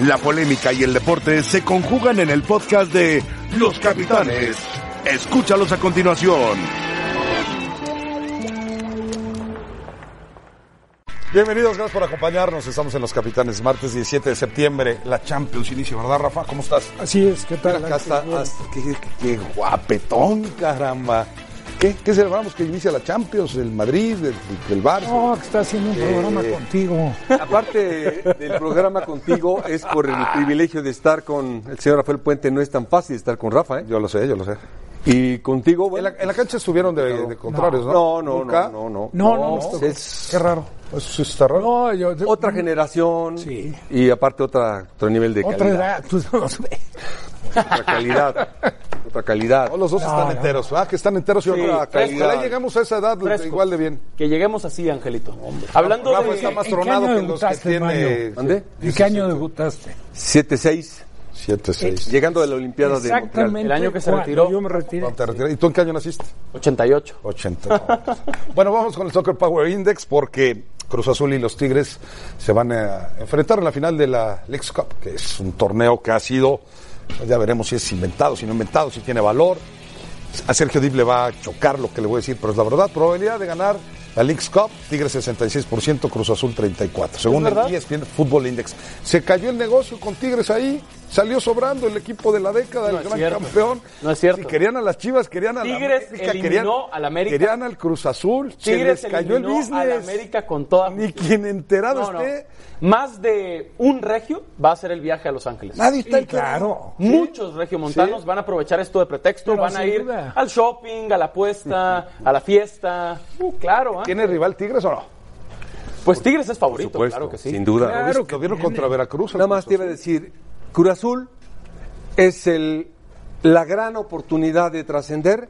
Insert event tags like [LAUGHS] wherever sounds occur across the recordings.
La polémica y el deporte se conjugan en el podcast de Los Capitanes. Escúchalos a continuación. Bienvenidos, gracias por acompañarnos. Estamos en Los Capitanes, martes 17 de septiembre. La Champions inicia, ¿verdad, Rafa? ¿Cómo estás? Así es, ¿qué tal? Acá está. ah, Qué, qué- qué guapetón, caramba. ¿Qué, ¿Qué celebramos que inicia la Champions? ¿El Madrid? ¿El, el Barça? No, que está haciendo un programa Eh, contigo. Aparte del programa contigo, es por el privilegio de estar con el señor Rafael Puente. No es tan fácil estar con Rafa, ¿eh? Yo lo sé, yo lo sé. Y contigo, En la, en la cancha estuvieron de, de contrarios, ¿no? No, no, ¿Nunca? no, no, no. No, no, tocó. es Qué raro. Eso sí está raro. No, yo, otra generación Sí. y aparte otra, otro nivel de otra calidad. edad, tú no los ves. Otra calidad. otra calidad. No, los dos están no. enteros, ¿verdad? Que están enteros. Yo Sí, que calidad. ojalá llegamos a esa edad Frescos. igual de bien. Que lleguemos así, Angelito. Hablando Rafa de... está más ¿en qué tronado año que los que debutaste, tiene... ¿Mande? ¿En qué año debutaste? 7-6. 7-6. Llegando de la Olimpiada de Montreal. Exactamente. El año que se retiró. Yo me retiré. ¿Cuándo te? ¿Y tú en qué año naciste? 88. 80. bueno, vamos con el Soccer Power Index porque Cruz Azul y los Tigres se van a enfrentar en la final de la Leagues Cup, que es un torneo que ha sido, ya veremos si es inventado, si no inventado, si tiene valor. A Sergio Dip le va a chocar lo que le voy a decir, pero es la verdad. Probabilidad de ganar la Leagues Cup, Tigres 66%, Cruz Azul 34%. Según el? ESPN Football Index. Se cayó el negocio con Tigres ahí, salió sobrando el equipo de la década, No el gran cierto. campeón. No es cierto. Si querían a las Chivas, querían a la Tigres América, eliminó querían, al América. querían al Cruz Azul, se Tigres les cayó el business. a la América con toda Ni quien enterado No, no. esté. Más de un regio va a hacer el viaje a Los Ángeles. Nadie está claro. Muchos regiomontanos Sí. van a aprovechar esto de pretexto, Pero van a ir duda. al shopping, a la apuesta, a la fiesta. Uh, claro, ¿ah? ¿Tiene rival Tigres o no? Pues Tigres es favorito, Por supuesto, claro que sí. Sin duda. Claro, que vieron contra Veracruz. Nada más te iba a decir, Cruz Azul es el, la gran oportunidad de trascender,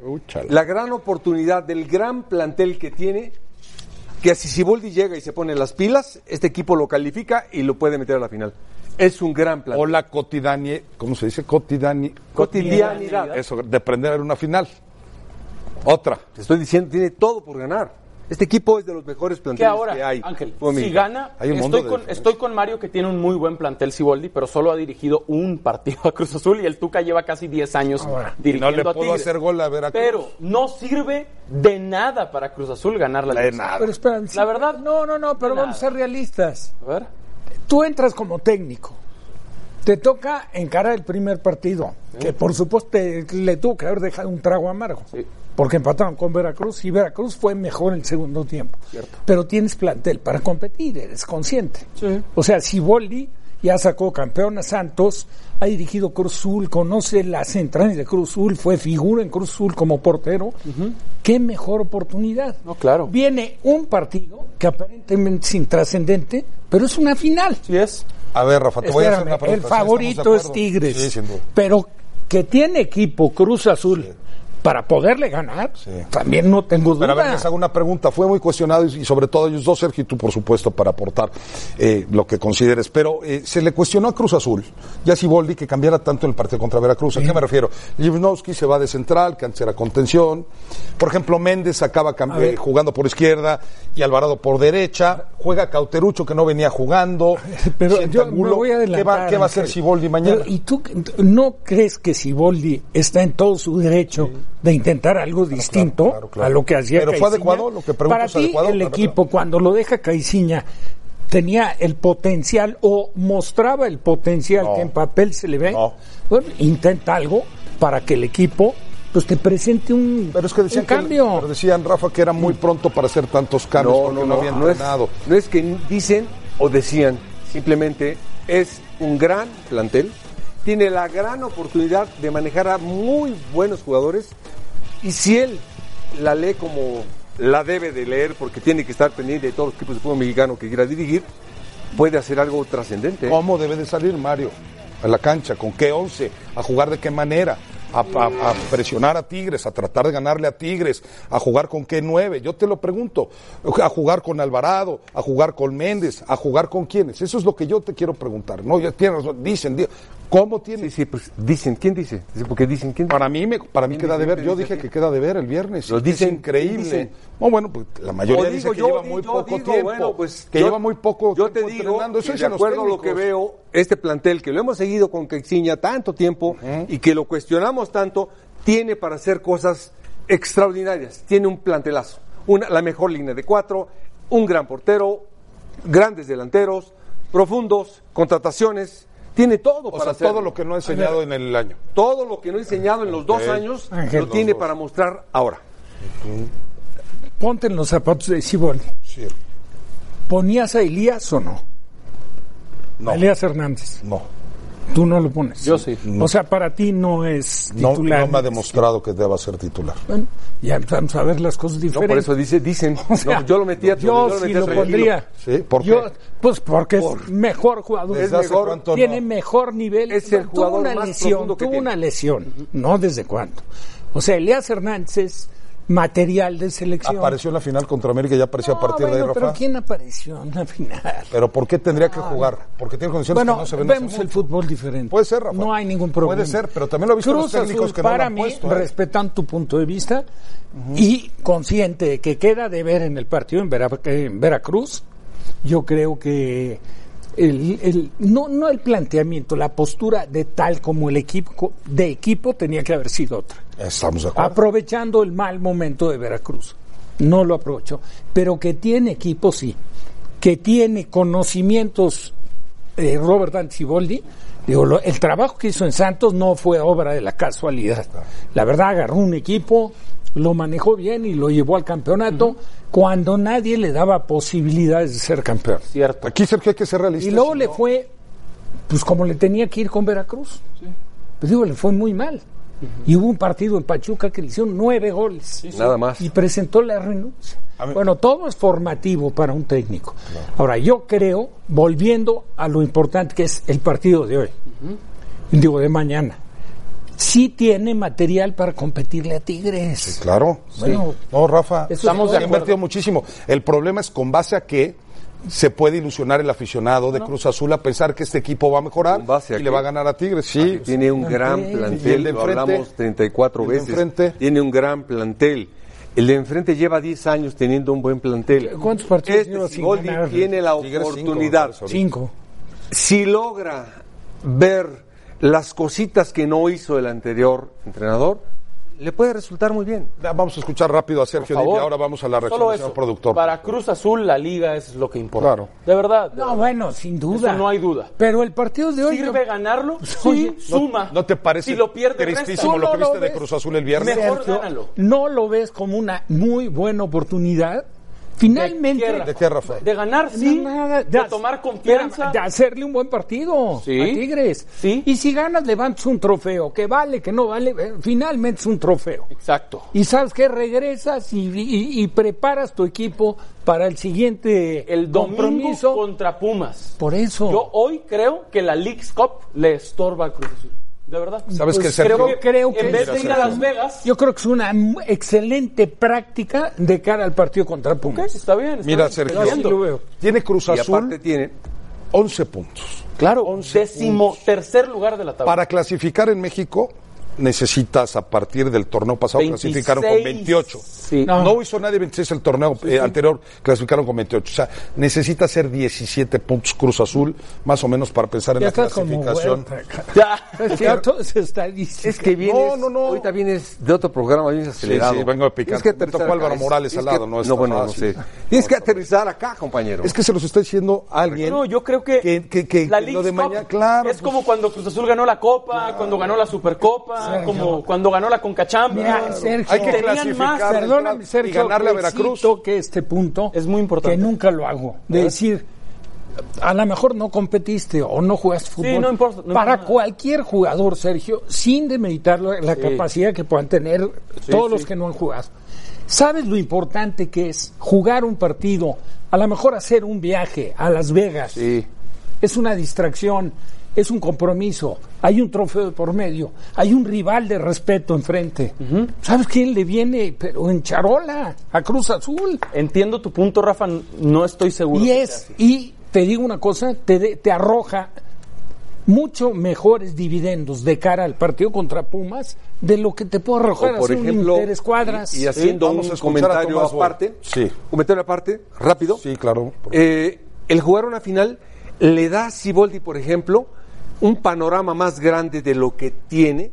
la gran oportunidad del gran plantel que tiene, que si Siboldi llega y se pone las pilas, este equipo lo califica y lo puede meter a la final. Es un gran plantel. O la cotidianie, ¿cómo se dice? Cotidani, Cotidianidad. Eso, de aprender en una final. Otra. Te estoy diciendo, tiene todo por ganar. Este equipo es de los mejores planteles ahora, que hay. Ángel, si gana, Hay estoy con, estoy con Mario que tiene un muy buen plantel Siboldi, pero solo ha dirigido un partido a Cruz Azul y el Tuca lleva casi 10 años Ahora, Y no dirigiendo le a Tigres. hacer gol a Veracruz. Pero no sirve de nada para Cruz Azul ganar la De Liga. nada. Pero espera, La verdad, No, no, no, pero vamos a ser realistas. A ver. Tú entras como técnico. Te toca encarar el primer partido, que por supuesto te- le tuvo que haber dejado un trago amargo, Sí. Porque empataron con Veracruz y Veracruz fue mejor en el segundo tiempo. Cierto. Pero tienes plantel para competir, eres consciente. Sí. O sea, Siboldi ya sacó campeón a Santos, ha dirigido Cruz Azul, conoce las entrañas de Cruz Azul, fue figura en Cruz Azul como portero. Qué mejor oportunidad. No, claro. Viene un partido que aparentemente es intrascendente, pero es una final. Sí es. A ver, Rafa, te voy a hacer una pregunta. el ¿Sí estamos de favorito es? Tigres, Sí, sin duda. pero que tiene equipo Cruz Azul para poderle ganar, también no tengo duda. Pero a ver, les hago una pregunta. Fue muy cuestionado y, sobre todo ellos dos, Sergio, y tú, por supuesto, para aportar eh, lo que consideres. Pero eh, se le cuestionó a Cruz Azul, ya Siboldi, que cambiara tanto en el partido contra Veracruz. ¿A qué me refiero? Livnowski se va de central, que antes era contención. Por ejemplo, Méndez acaba eh, jugando por izquierda y Alvarado por derecha. Juega Cauterucho, que no venía jugando. Pero me voy a ¿Qué va, qué va a hacer. Siboldi mañana? Pero, ¿Y tú no crees que Siboldi está en todo su derecho de intentar algo distinto claro, claro. a lo que hacía Pero fue adecuado, lo que Para ti, adecuado, el equipo, cuando lo deja Caiciña, tenía el potencial o mostraba el potencial No. que en papel se le ve. No. Bueno, intenta algo para que el equipo pues te presente un, Pero es que decían un que- cambio. pero decían, Rafa, que era muy pronto para hacer tantos cambios porque no, había no es, entrenado. no es que dicen o decían, simplemente es un gran plantel, tiene la gran oportunidad de manejar a muy buenos jugadores y si él la lee como la debe de leer porque tiene que estar pendiente de todos los equipos de fútbol mexicano que quiera dirigir, puede hacer algo trascendente. ¿Cómo debe de salir Mario a la cancha? ¿Con qué once? ¿A jugar de qué manera? A, a- presionar a Tigres, a tratar de ganarle a Tigres, a jugar con qué nueve. Yo te lo pregunto. A jugar con Alvarado, a jugar con Méndez, a jugar con quiénes. Eso es lo que yo te quiero preguntar. No, ya tienes. Dicen, di- ¿Cómo tiene? Sí, sí, pues dicen, ¿quién dice? Porque dicen, ¿quién Para mí, me, para mí ¿Quién queda de ver. Yo ¿Quién dije que queda de ver el viernes. Lo Es dicen, increíble. dicen. No, bueno, pues la mayoría O dice digo que yo, lleva muy yo poco digo, tiempo. bueno, pues, que yo- lleva muy poco Yo te tiempo digo. Eso de acuerdo a lo que veo, este plantel que lo hemos seguido con Quexiña tanto tiempo y que lo cuestionamos tanto, tiene para hacer cosas extraordinarias. Tiene un plantelazo. Una, la mejor línea de cuatro, un gran portero, grandes delanteros, profundos, contrataciones. Tiene todo O para sea, hacerlo. todo lo que no ha enseñado en el año. Todo lo que no he enseñado en los dos años Ángel. lo tiene para mostrar ahora. Ponte en los zapatos de Siboldi. Sí. ¿Ponías a Elías o no? No. Elías Hernández. No. Tú no lo pones. Yo sí. O sea, para ti no es No, titular. no me ha demostrado que deba ser titular. Bueno, ya empezamos a ver las cosas No, diferentes. por eso dice, dicen. [LAUGHS] O sea, No, yo lo metía Yo lo sí lo pondría. Sí, ¿por qué? Yo, pues porque es mejor jugador. ¿Desde hace mejor, cuánto tiene no? mejor nivel. Es el tuvo jugador una más lesión, profundo que tuvo tiene. una lesión. No desde cuándo. O sea, Elías Hernández es material de selección. Apareció en la final contra América y ya apareció a partir de ahí, pero Rafa. ¿quién apareció en la final? Pero ¿por qué tendría que jugar? Porque tiene condiciones Bueno, que no se ven vemos el fútbol diferente. Puede ser, Rafa. No hay ningún problema. Puede ser, pero también lo he visto en los Cruz técnicos Azul, que no lo para han mí, puesto, ¿eh? respetando tu punto de vista y consciente de que queda de ver en el partido en, Vera- en Veracruz, yo creo que el, el- no, no el planteamiento, la postura de tal como el equipo de equipo tenía que haber sido otra. Estamos de acuerdo. Aprovechando el mal momento de Veracruz. No lo aprovechó. Pero que tiene equipo, sí. Que tiene conocimientos eh, Robert Antiboldi. Digo, lo- el trabajo que hizo en Santos no fue obra de la casualidad. La verdad, agarró un equipo, lo manejó bien y lo llevó al campeonato cuando nadie le daba posibilidades de ser campeón. Cierto. Aquí, Sergio, hay que ser realistas. Y luego le fue, pues como le tenía que ir con Veracruz. Pues digo, le fue muy mal. Y hubo un partido en Pachuca que le hicieron nueve goles. Nada más. Y presentó la renuncia. Bueno, todo es formativo para un técnico. Ahora, yo creo, volviendo a lo importante que es el partido de hoy, digo, de mañana, sí tiene material para competirle a Tigres. Claro. Bueno, sí. No, Rafa, estamos es- ha invertido muchísimo. El problema es con base a qué se puede ilusionar el aficionado de Cruz Azul a pensar que este equipo va a mejorar ¿Con base a y qué? le va a ganar a Tigres. Sí, Tiene un gran de plantel, lo hablamos 34 el de veces. enfrente. Tiene un gran plantel. El de enfrente lleva 10 años teniendo un buen plantel. ¿Cuántos partidos Este lleva sin Siboldi ganar? tiene la oportunidad. Cinco. Si logra ver las cositas que no hizo el anterior entrenador, le puede resultar muy bien. Vamos a escuchar rápido a Sergio. Divi, ahora vamos a la reacción productor. Para Cruz Azul la liga es lo que importa. Claro. De verdad. de No, verdad. bueno, sin duda. Eso no hay duda. Pero el partido de hoy... ¿Sirve ganarlo? [LAUGHS] Oye, Sí, suma. ¿No te parece Si lo pierde, tristísimo resta. lo que viste de. Cruz Azul el viernes? Mejor Sergio, gánalo. ¿No lo ves como una muy buena oportunidad? Finalmente, ¿De qué, ¿De qué, Rafa? De ganar, sí. Nada, de, de- tomar confianza. De hacerle un buen partido Sí. a Tigres. Sí. Y si ganas, levantas un trofeo. Que vale, que no vale, eh, finalmente es un trofeo. Exacto. Y sabes que regresas y, y- y preparas tu equipo para el siguiente El domingo compromiso. contra Pumas. Por eso. Yo hoy creo que la League's Cup le estorba a Cruz Azul. De verdad. ¿Sabes Pues qué, Sergio? creo que, creo que en vez de ir a Las Vegas, Yo creo que es una excelente práctica de cara al partido contra Pumas. está bien. está Mira, bien, Sergio. Así lo veo. Tiene Cruz Y Azul aparte tiene 11 puntos. Claro, décimo tercer lugar de la tabla. Para clasificar en México necesitas a partir del torneo pasado 26. clasificaron con 28. Sí. No. No. hizo nadie 26 el torneo eh, anterior, clasificaron con 28. O sea, necesita hacer 17 puntos Cruz Azul, más o menos para pensar en Ya la clasificación. Ya. Es que todo es estadística. Es que vienes, No, no, no. ahorita vienes de otro programa, vienes acelerado. sí, vengo de picante. Tienes que Me aterrizar tocó Álvaro. Morales al lado, que- no está bueno, fácil. no sé. Tienes que aterrizar acá, compañero. Es que se los está diciendo alguien. No, yo creo que, que, que- que la lo League's de Cup mañana, claro. es como cuando Cruz Azul ganó la Copa, cuando ganó la Supercopa, como cuando ganó la Conca Champions. Mira, Sergio, Hay que Tenían más. Perdóname, y ganarle a Veracruz. que este punto Es muy importante. Que nunca lo hago. De decir, a lo mejor no competiste o no jugaste fútbol. no importa, no Para importa cualquier jugador, Sergio, sin demeritar la, la capacidad que puedan tener todos los que no han jugado. ¿Sabes lo importante que es jugar un partido? A lo mejor hacer un viaje a Las Vegas. Sí. Es una distracción, es un compromiso, hay un trofeo de por medio, hay un rival de respeto enfrente. ¿Sabes quién le viene? Pero en charola, a Cruz Azul. Entiendo tu punto, Rafa, no estoy seguro. Y es, y te digo una cosa, te, de- te arroja mucho mejores dividendos de cara al partido contra Pumas de lo que te puedo arrojar O, por un ejemplo, interescuadras. y, y haciendo Vamos a un comentario aparte, Sí. comentario aparte, rápido. Sí, claro. Eh, el jugar una final le da a Siboldi, por ejemplo, un panorama más grande de lo que tiene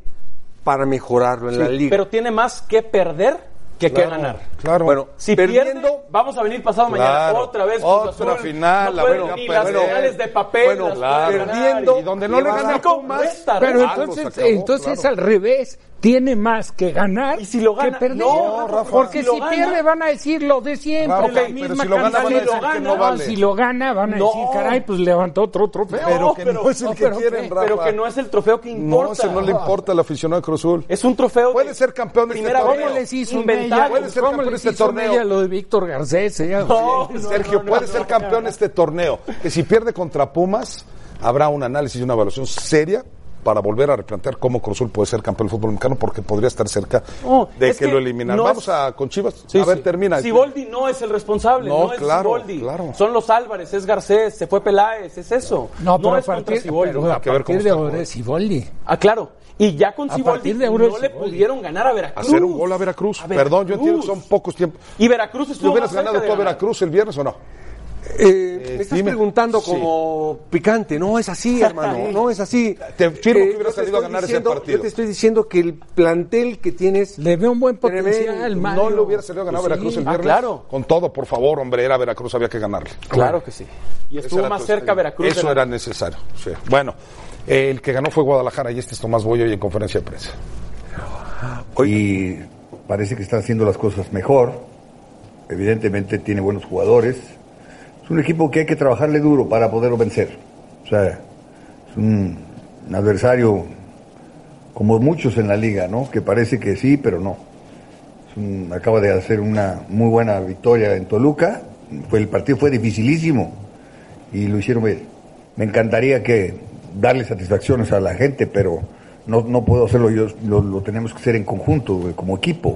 para mejorarlo en la liga. Pero tiene más que perder que que ganar. Claro. Bueno, Si perdiendo, pierde, vamos a venir pasado Claro. mañana otra vez. Otra Azul. final, no a ni las finales de papel. Bueno, las claro. perdiendo, Y donde no le le va a gana dar ¿Cómo? Pumas, Resta, Pero entonces, entonces claro. al revés, tiene más que ganar Y si lo gana- que perder. no, Rafa, porque si si, lo gana- pierde van a decir lo de siempre, Rafa, la pero misma si lo gana, van a cantaleta. decir que no vale. Si lo gana van a No. decir, caray, pues levantó otro trofeo. Pero que no es el no, que pero quieren, Rafa. Pero que no es el trofeo que No, importa. ese no le importa al aficionado de Cruz Azul. Es un trofeo. Puede de ser campeón de este torneo. ¿Cómo les hizo. Mella? Puede ser ¿Cómo campeón de este torneo. Mella lo de Víctor Garcés? No, no, Sergio, no, no, puede no, ser no, campeón este torneo. Que si pierde contra Pumas, habrá un análisis y una evaluación seria para volver a replantear cómo Cruz Azul puede ser campeón del fútbol mexicano porque podría estar cerca No, de es que, que lo eliminan. no Vamos es- a con Chivas. Sí, a ver, sí. termina. Siboldi no es el responsable, No, no, es claro, Siboldi. claro. Son los Álvarez, es Garcés, se fue Peláez, es eso. No, pero a es contra partir, Siboldi. pero a partir de ahora es Siboldi. Ah, claro. Y ya con A Siboldi partir de ahora no le pudieron ganar a Veracruz. Hacer un gol a Veracruz. A Perdón, yo entiendo que son pocos tiempos. Y Veracruz ¿Le estuvo hubieras más cerca ganado tú a. Veracruz el viernes o no? Eh, me estás dime. preguntando Sí. como picante, no es así, hermano, no es así. Te firmo que yo hubiera te salido a estoy ganar ese diciendo- partido. Yo te estoy diciendo que el plantel que tienes Le veo un buen potencial, Mario. No le hubiera salido a ganar a Pues Veracruz sí. el Ah, viernes. claro. Con todo, por favor, hombre, era Veracruz, había que ganarle. Claro que sí. Y estuvo más cerca. Veracruz. Eso era necesario. sí. Bueno, eh, el que ganó fue Guadalajara y este es Tomás Boyo y en conferencia de prensa. y parece que está haciendo las cosas mejor. Evidentemente tiene buenos jugadores. Es un equipo que hay que trabajarle duro para poderlo vencer. O sea, es un, adversario como muchos en la liga, ¿no? Que parece que sí, pero no. Un- acaba de hacer una muy buena victoria en Toluca. Fue, el partido fue dificilísimo y lo hicieron bien. Me encantaría que darle satisfacciones a la gente, pero no, no puedo hacerlo yo, lo, lo tenemos que hacer en conjunto, como equipo.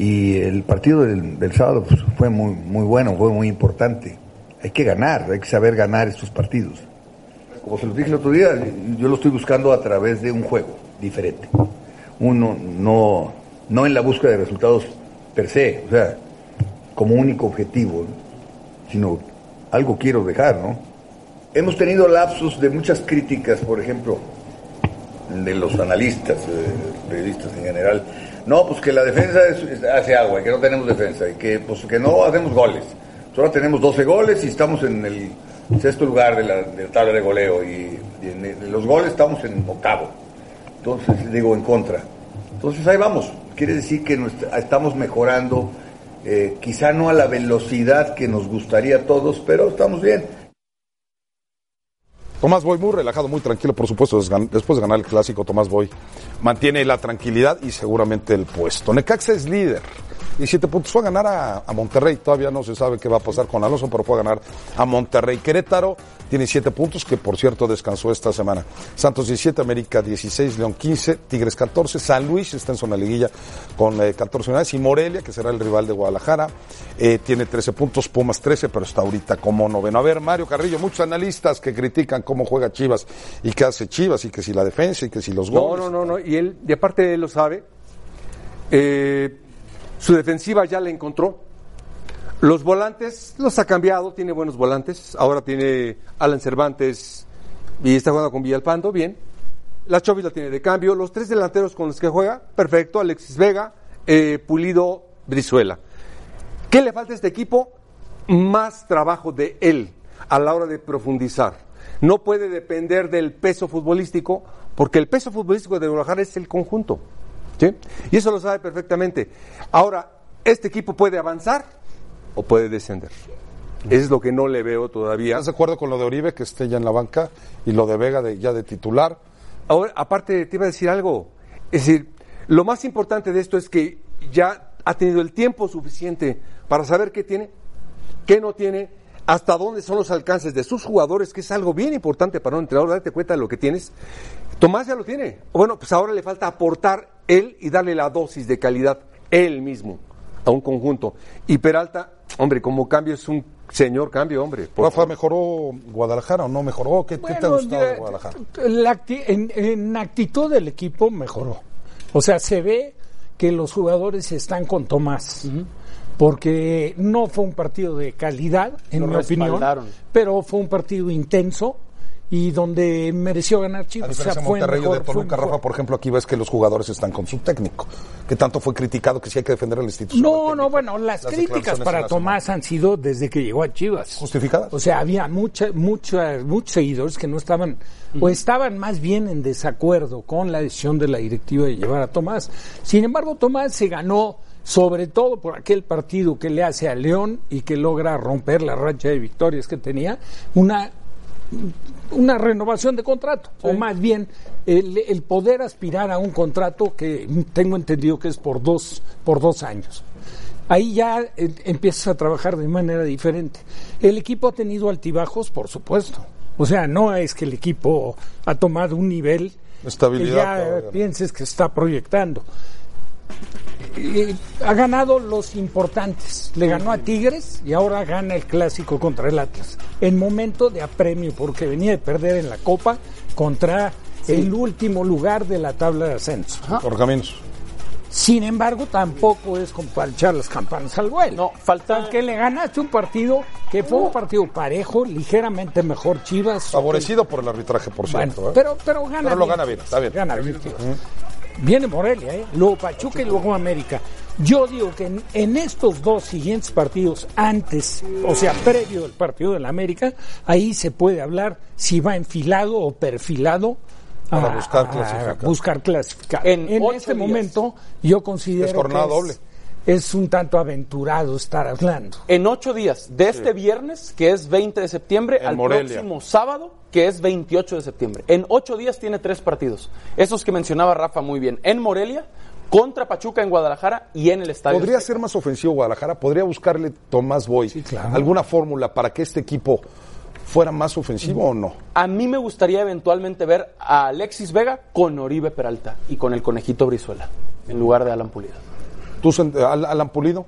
Y el partido del, del sábado pues, fue muy, muy bueno, fue muy importante. Hay que ganar, hay que saber ganar estos partidos. Como se los dije el otro día, yo lo estoy buscando a través de un juego diferente. Uno no, no en la búsqueda de resultados per se, o sea, como único objetivo, ¿no? sino algo quiero dejar, ¿no? Hemos tenido lapsos de muchas críticas, por ejemplo, de los analistas, eh, periodistas en general. No, pues que la defensa es- hace agua y que no tenemos defensa y que pues que no hacemos goles. Ahora tenemos 12 goles y estamos en el sexto lugar de la, de la tabla de goleo y, en, los goles estamos en octavo. Entonces, digo, en contra. Entonces ahí vamos. Quiere decir que estamos mejorando, eh, quizá no a la velocidad que nos gustaría a todos, pero estamos bien. Tomás Boy muy relajado, muy tranquilo, por supuesto, después de ganar el clásico, Tomás Boy mantiene la tranquilidad y seguramente el puesto. Necaxa es líder, 17 puntos, fue a ganar a, a Monterrey, todavía no se sabe qué va a pasar con Alonso, pero fue a ganar a Monterrey. Querétaro tiene 7 puntos, que por cierto descansó esta semana. Santos 17, América 16, León 15, Tigres 14, San Luis está en zona liguilla con eh, 14 unidades y Morelia, que será el rival de Guadalajara, eh, tiene 13 puntos, Pumas 13, pero está ahorita como noveno. A ver, Mario Carrillo, muchos analistas que critican cómo juega Chivas y qué hace Chivas y que si la defensa y que si los No, goles. no, no, no. Y él, y aparte él lo sabe. Eh, su defensiva ya la encontró. Los volantes los ha cambiado, tiene buenos volantes. Ahora tiene Alan Cervantes y está jugando con Villalpando, bien. La Chovis la tiene de cambio. Los tres delanteros con los que juega, perfecto. Alexis Vega, eh, Pulido, Brizuela. ¿Qué le falta a este equipo? Más trabajo de él a la hora de profundizar. No puede depender del peso futbolístico, porque el peso futbolístico de Guadalajara es el conjunto. ¿sí? Y eso lo sabe perfectamente. Ahora, ¿este equipo puede avanzar o puede descender? Eso es lo que no le veo todavía. ¿Estás de acuerdo con lo de Oribe, que esté ya en la banca, y lo de Vega de, ya de titular? Ahora, aparte, te iba a decir algo. Es decir, lo más importante de esto es que ya ha tenido el tiempo suficiente para saber qué tiene, qué no tiene, hasta dónde son los alcances de sus jugadores, que es algo bien importante para un entrenador, darte cuenta de lo que tienes. Tomás ya lo tiene. Bueno, pues ahora le falta aportar él y darle la dosis de calidad él mismo a un conjunto. Y Peralta, hombre, como cambio es un señor cambio, hombre. por Rafa, favor. ¿mejoró Guadalajara o no mejoró? ¿Qué, qué te ha gustado de Guadalajara? la acti- en, en actitud del equipo mejoró. O sea, se ve que los jugadores están con Tomás. Porque no fue un partido de calidad, en Lo mi opinión, pero fue un partido intenso y donde mereció ganar A Chivas. O sea, de fue Monterrey de mejor, fue Toluca, mejor. Rafa, por ejemplo, aquí ves que los jugadores están con su técnico, que tanto fue criticado que sí hay que defender al instituto. No, no, bueno, las, críticas para la Tomás han sido desde que llegó a Chivas. ¿Justificadas? O sea, había mucha, mucha, muchos seguidores que no estaban, o estaban más bien en desacuerdo con la decisión de la directiva de llevar a Tomás. Sin embargo, Tomás se ganó sobre todo por aquel partido que le hace a León y que logra romper la racha de victorias que tenía, una una renovación de contrato, o más bien el, el poder aspirar a un contrato que tengo entendido que es por dos, por dos años. Ahí ya eh, empiezas a trabajar de manera diferente. El equipo ha tenido altibajos, por supuesto. O sea, no es que el equipo ha tomado un nivel Estabilidad que ya pienses que está proyectando. Eh, ha ganado los importantes. Le ganó a Tigres y ahora gana el clásico contra el Atlas. En momento de apremio, porque venía de perder en la Copa contra el último lugar de la tabla de ascenso. Por caminos. Sin embargo, tampoco es como para echar las campanas al vuelo. No, falta- Porque le ganaste un partido que fue un partido parejo, ligeramente mejor Chivas. Favorecido por el arbitraje, por Bueno, cierto. ¿eh? pero, pero gana Pero lo gana bien, está bien. Gana bien Chivas. Viene Morelia, ¿eh? luego Pachuca y luego América. Yo digo que en, en estos dos siguientes partidos, antes, o sea, previo al partido del América, ahí se puede hablar si va enfilado o perfilado Para a- buscar a clasificar. buscar clasificar. En este días. momento, yo considero Es jornada que doble. Es un tanto aventurado estar hablando. En ocho días, de este viernes, que es 20 de septiembre, En al Morelia. próximo sábado, que es 28 de septiembre. En ocho días tiene tres partidos. Esos que mencionaba Rafa muy bien. En Morelia, contra Pachuca en Guadalajara y en el Estadio. ¿Podría Azteca. ser más ofensivo Guadalajara? ¿Podría buscarle Tomás Boy claro. alguna fórmula para que este equipo fuera más ofensivo o no? A mí me gustaría eventualmente ver a Alexis Vega con Oribe Peralta y con el conejito Brizuela, en lugar de Alan Pulido. ¿Tú, Alan Pulido?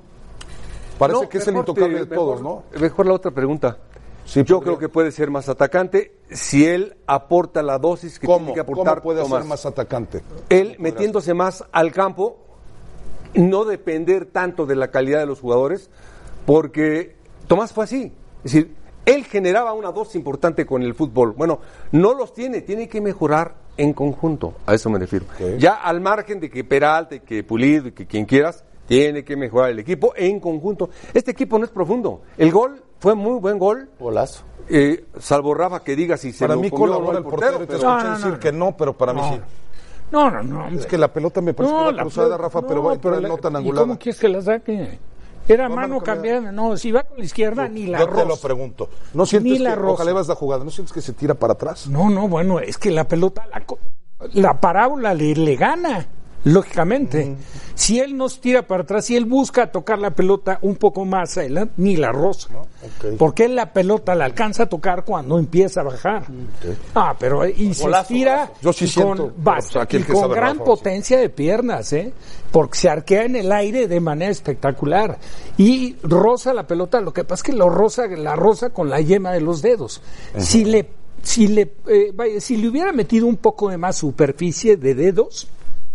Parece No, que es el intocable te- de todos, mejor- ¿no? Mejor la otra pregunta. Sí, Yo podría. creo que puede ser más atacante si él aporta la dosis que ¿Cómo? tiene que aportar ¿Cómo puede ser más atacante? Él metiéndose más al campo, no depender tanto de la calidad de los jugadores, porque Tomás fue así. Es decir, él generaba una dosis importante con el fútbol. Bueno, no los tiene, tiene que mejorar en conjunto. A eso me refiero. Ya al margen de que Peralta, y que Pulido y que quien quieras, tiene que mejorar el equipo en conjunto. Este equipo no es profundo. El gol fue muy buen gol. Golazo. eh, salvo Rafa que diga si se Para lo mí comió o no colabora el portero, te pero- escuché No, no, decir no. que no, pero para mí sí. No, no, no. Es que la pelota me parece No, que la cruzada, Rafa, pero pero no tan ¿y angulada. ¿Cómo quieres que la saque? Era No, mano cambiada. No, si va con la izquierda, ni la Yo te lo pregunto. ¿No sientes Ni la que, roza. ojalá vas la jugada, ¿no sientes que se tira para atrás? No, no, bueno, es que la pelota, la, la parábola le, le gana, lógicamente. Si él nos tira para atrás, si él busca tocar la pelota un poco más adelante, ni la roza. Ok. Porque él la pelota la alcanza a tocar cuando empieza a bajar. Ah, pero y se Golazo, estira golazo. Yo sí y siento, con, basta- o sea, y que con gran Rafa, potencia de piernas, ¿eh? Porque se arquea en el aire de manera espectacular. Y roza la pelota, lo que pasa es que lo roza, la roza con la yema de los dedos. Si le, si le, eh, vaya, si le hubiera metido un poco de más superficie de dedos,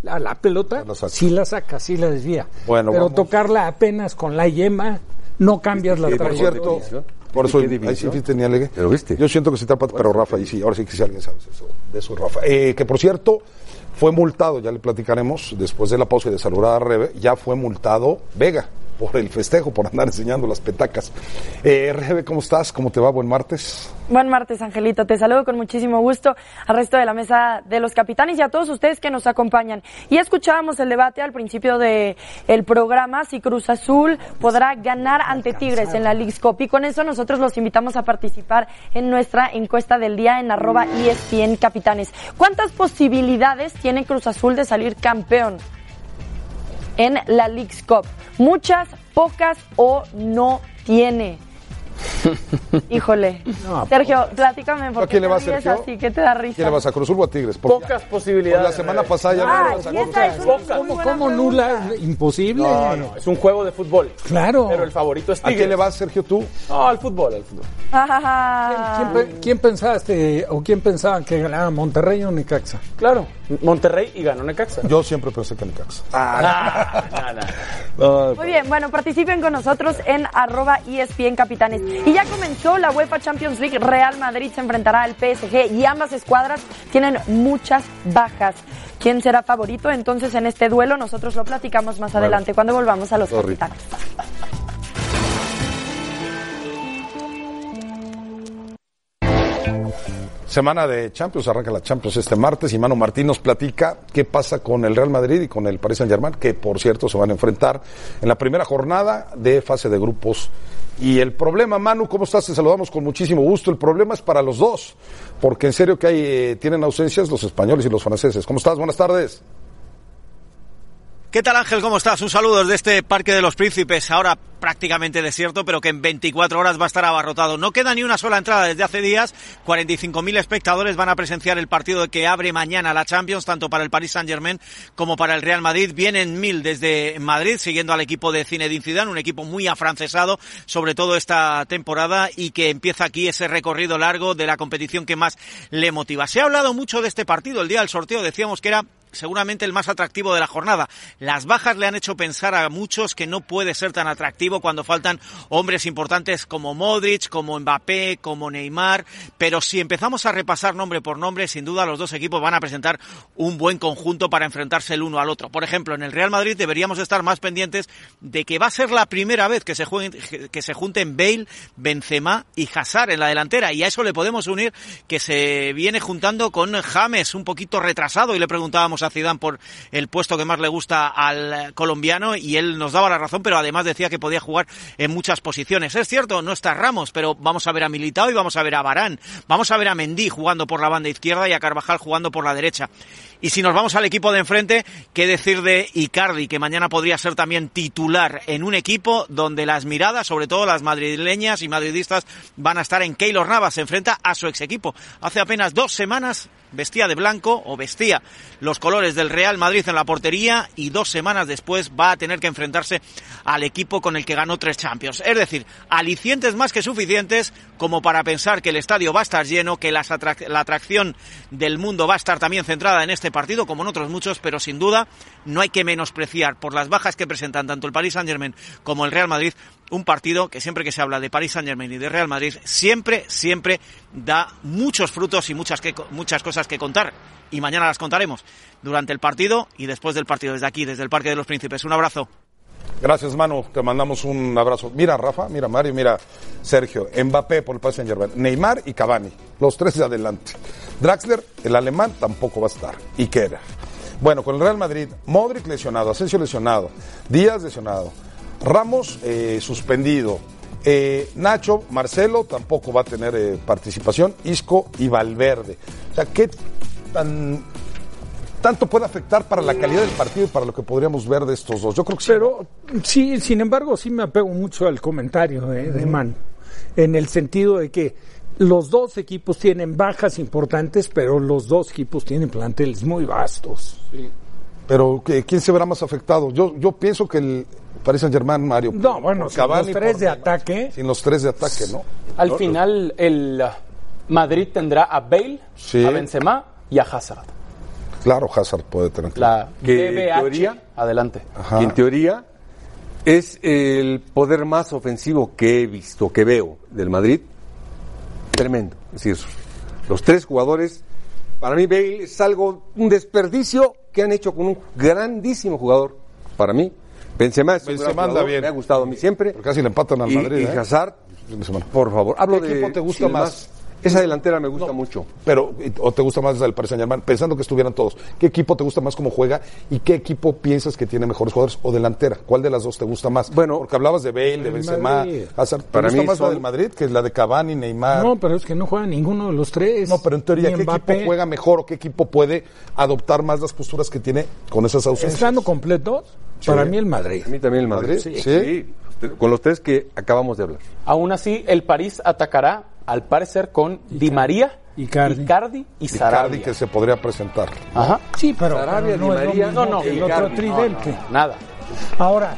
a la pelota, La saca. sí la saca, sí la desvía. Bueno, Pero vamos. tocarla apenas con la yema, no cambias la Sí, Por trayectoria. cierto, por eso ¿Qué ahí sí ni alegué. ¿Pero viste? Yo siento que se tapa, pero Rafa, y sí, ahora sí que si alguien sabe eso, de eso, Rafa. Eh, que por cierto, fue multado, ya le platicaremos, después de la pausa y de saludar a Rebe, ya fue multado Vega por el festejo, por andar enseñando las petacas. Eh, Rebe, ¿cómo estás? ¿Cómo te va? Buen martes. Buen martes, Angelito. Te saludo con muchísimo gusto al resto de la mesa de los capitanes y a todos ustedes que nos acompañan. Y escuchábamos el debate al principio del el programa si Cruz Azul podrá ganar ante Tigres en la League's Cup. Y con eso nosotros los invitamos a participar en nuestra encuesta del día en arroba ESPN Capitanes. ¿Cuántas posibilidades tiene Cruz Azul de salir campeón? En la League's Cup. Muchas, pocas o no tiene. [LAUGHS] Híjole. No, Sergio, platícame, ¿por ¿A quién qué le va, Sergio? así? ¿Qué te da risa? ¿Quién le vas a Cruz Azul o a Tigres? Porque- Pocas porque posibilidades. la semana pasada ya Ah, le vas a Cruz Azul. ¿Cómo, cómo nula? Imposible. No, no, es un juego de fútbol. Claro. Pero el favorito es ¿A quién Tigres. le vas, Sergio, tú? No, al fútbol, al fútbol. Ah. ¿Quién, pe- quién pensaste o quién pensaba que ganaba Monterrey o Necaxa? Claro. Monterrey y ganó Necaxa. Yo siempre pensé que Necaxa. Ah, no, no. Muy bien, bueno, participen con nosotros en arroba ESPN Capitanes. Y ya comenzó la UEFA Champions League. Real Madrid se enfrentará al PSG y ambas escuadras tienen muchas bajas. ¿Quién será favorito? Entonces en este duelo nosotros lo platicamos más adelante cuando volvamos a los Sorry. capitanes. Semana de Champions, arranca la Champions este martes y Manu Martín nos platica qué pasa con el Real Madrid y con el Paris Saint Germain, que por cierto se van a enfrentar en la primera jornada de fase de grupos. Y el problema, Manu, ¿cómo estás? Te saludamos con muchísimo gusto. El problema es para los dos, porque en serio que hay, eh, tienen ausencias los españoles y los franceses. ¿Cómo estás? Buenas tardes. ¿Qué tal Ángel? ¿Cómo estás? Un saludo desde este Parque de los Príncipes, ahora prácticamente desierto, pero que en 24 horas va a estar abarrotado. No queda ni una sola entrada desde hace días. 45.000 espectadores van a presenciar el partido que abre mañana la Champions, tanto para el Paris Saint-Germain como para el Real Madrid. Vienen mil desde Madrid, siguiendo al equipo de Zinedine Zidane, un equipo muy afrancesado, sobre todo esta temporada, y que empieza aquí ese recorrido largo de la competición que más le motiva. Se ha hablado mucho de este partido. El día del sorteo decíamos que era seguramente el más atractivo de la jornada. Las bajas le han hecho pensar a muchos que no puede ser tan atractivo cuando faltan hombres importantes como Modric, como Mbappé, como Neymar, pero si empezamos a repasar nombre por nombre, sin duda los dos equipos van a presentar un buen conjunto para enfrentarse el uno al otro. Por ejemplo, en el Real Madrid deberíamos estar más pendientes de que va a ser la primera vez que se jueguen, que se junten Bale, Benzema y Hazard en la delantera y a eso le podemos unir que se viene juntando con James un poquito retrasado y le preguntábamos a por el puesto que más le gusta al colombiano y él nos daba la razón, pero además decía que podía jugar en muchas posiciones. Es cierto, no está Ramos, pero vamos a ver a Militao y vamos a ver a Barán. Vamos a ver a Mendy jugando por la banda izquierda y a Carvajal jugando por la derecha. Y si nos vamos al equipo de enfrente, ¿qué decir de Icardi, que mañana podría ser también titular en un equipo donde las miradas, sobre todo las madrileñas y madridistas, van a estar en Keylor Navas, se enfrenta a su ex equipo. Hace apenas dos semanas vestía de blanco o vestía los colores del Real Madrid en la portería y dos semanas después va a tener que enfrentarse al equipo con el que ganó tres Champions. Es decir, alicientes más que suficientes como para pensar que el estadio va a estar lleno, que las atrac la atracción del mundo va a estar también centrada en este partido como en otros muchos, pero sin duda no hay que menospreciar por las bajas que presentan tanto el Paris Saint-Germain como el Real Madrid un partido que siempre que se habla de Paris Saint-Germain y de Real Madrid siempre, siempre da muchos frutos y muchas, que, muchas cosas que contar. Y mañana las contaremos durante el partido y después del partido, desde aquí, desde el Parque de los Príncipes. Un abrazo. Gracias, Manu. Te mandamos un abrazo. Mira, Rafa, mira, Mario, mira, Sergio. Mbappé por el Paris Saint Germain. Neymar y Cavani. Los tres de adelante. Draxler, el alemán, tampoco va a estar. Y Kerer. Bueno, con el Real Madrid, Modric lesionado, Asensio lesionado, Díaz lesionado, Ramos eh, suspendido, eh, Nacho, Marcelo tampoco va a tener eh, participación, Isco y Valverde. O sea, ¿qué tan, tanto puede afectar para la calidad del partido y para lo que podríamos ver de estos dos? Yo creo que sí. Pero sí, sin embargo, sí me apego mucho al comentario eh, de Man, en el sentido de que los dos equipos tienen bajas importantes, pero los dos equipos tienen planteles muy vastos. Pero ¿qué- ¿quién se verá más afectado? Yo, yo pienso que el Paris Saint Germain, Mario. No, bueno, sin los tres de ataque. Sin los tres de ataque, ¿no? Al final, el Madrid tendrá a Bale, Sí. a Benzema y a Hazard. Claro, Hazard puede tener. La Que en teoría- adelante. Ajá. en teoría es el poder más ofensivo que he visto, que veo del Madrid. Tremendo. Es decir, los tres jugadores, para mí Bale es algo, un desperdicio que han hecho con un grandísimo jugador. Para mí, Benzema es un Benzema gran jugador, bien. me ha gustado a mí siempre. Pero casi le empatan al y, Madrid, Y ¿eh? Hazard, por favor. Hablo ¿Qué de equipo te gusta más? Esa delantera me gusta mucho. Pero, ¿o te gusta más el Paris Saint Germain? Pensando que estuvieran todos. ¿Qué equipo te gusta más cómo juega? ¿Y qué equipo piensas que tiene mejores jugadores? ¿O delantera? ¿Cuál de las dos te gusta más? Bueno, porque hablabas de Bale, de Benzema. Hazard. ¿Te Para gusta mí más la del Madrid que la de Cavani, Neymar? No, pero es que no juega ninguno de los tres. No, pero en teoría, ¿qué Mbappé. equipo juega mejor o qué equipo puede adoptar más las posturas que tiene con esas ausencias? Estando completos, para mí el Madrid. A mí también el Madrid. ¿Madrid? Sí. Sí. con los tres que acabamos de hablar. Aún así, el París atacará, al parecer, con Di María, Icardi. Icardi y Icardi Sarabia. que se podría presentar. Ajá. Sí, pero, Sarabia, pero no Di es lo María, mismo no, no, el Icardi. otro tridente. No, no, nada. Ahora,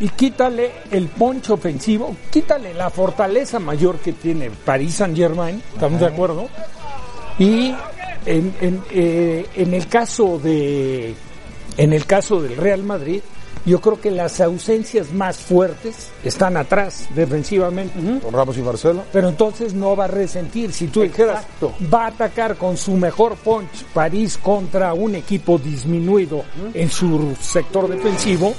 y quítale el poncho ofensivo, quítale la fortaleza mayor que tiene París Saint Germain, ¿estamos de acuerdo? Y en, en, eh, en el caso de en el caso del Real Madrid, yo creo que las ausencias más fuertes están atrás defensivamente. Con Ramos y Marcelo. Pero entonces no va a resentir. Si tú dijeras, va a atacar con su mejor punch París contra un equipo disminuido en su sector defensivo,